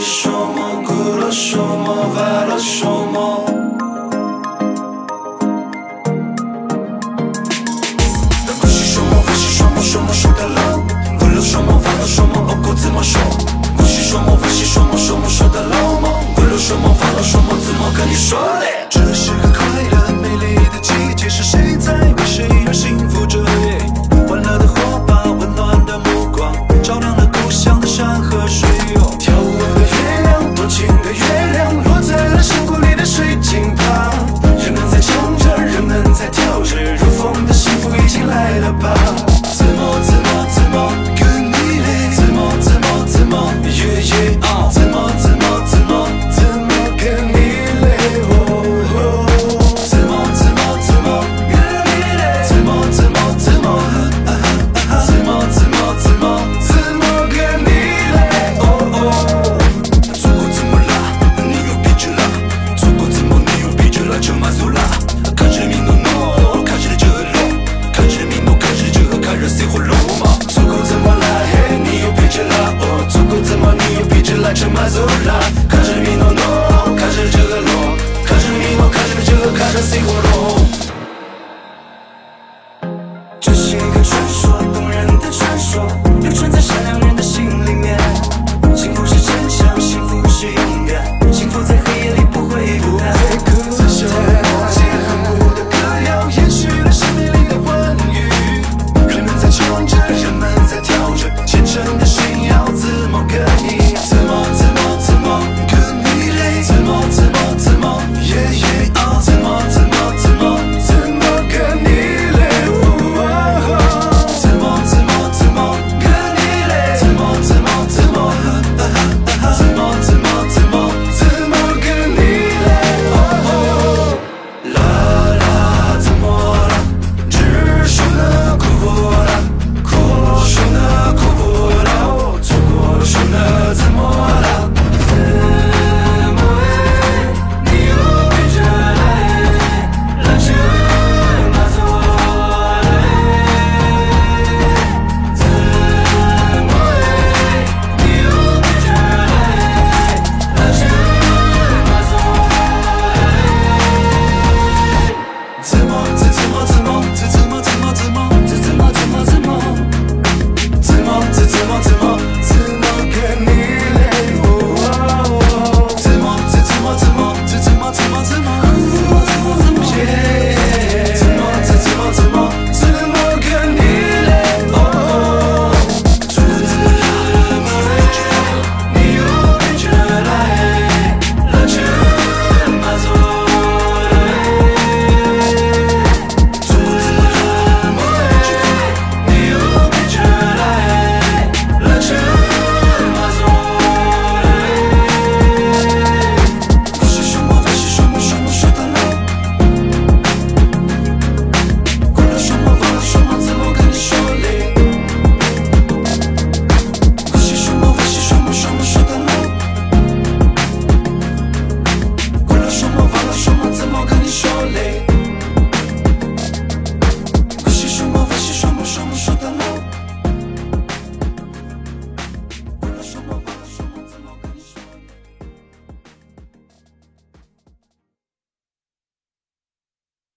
你说么？鼓了说么？发了说么？鼓是说么？发是说么？说么说的牢？鼓了说么？发了说么？我该怎么说？鼓是说么？发是说么？说么说的牢？鼓了说么？发了说么？怎么跟你说？segurou 怎么怎么怎么怎么 Show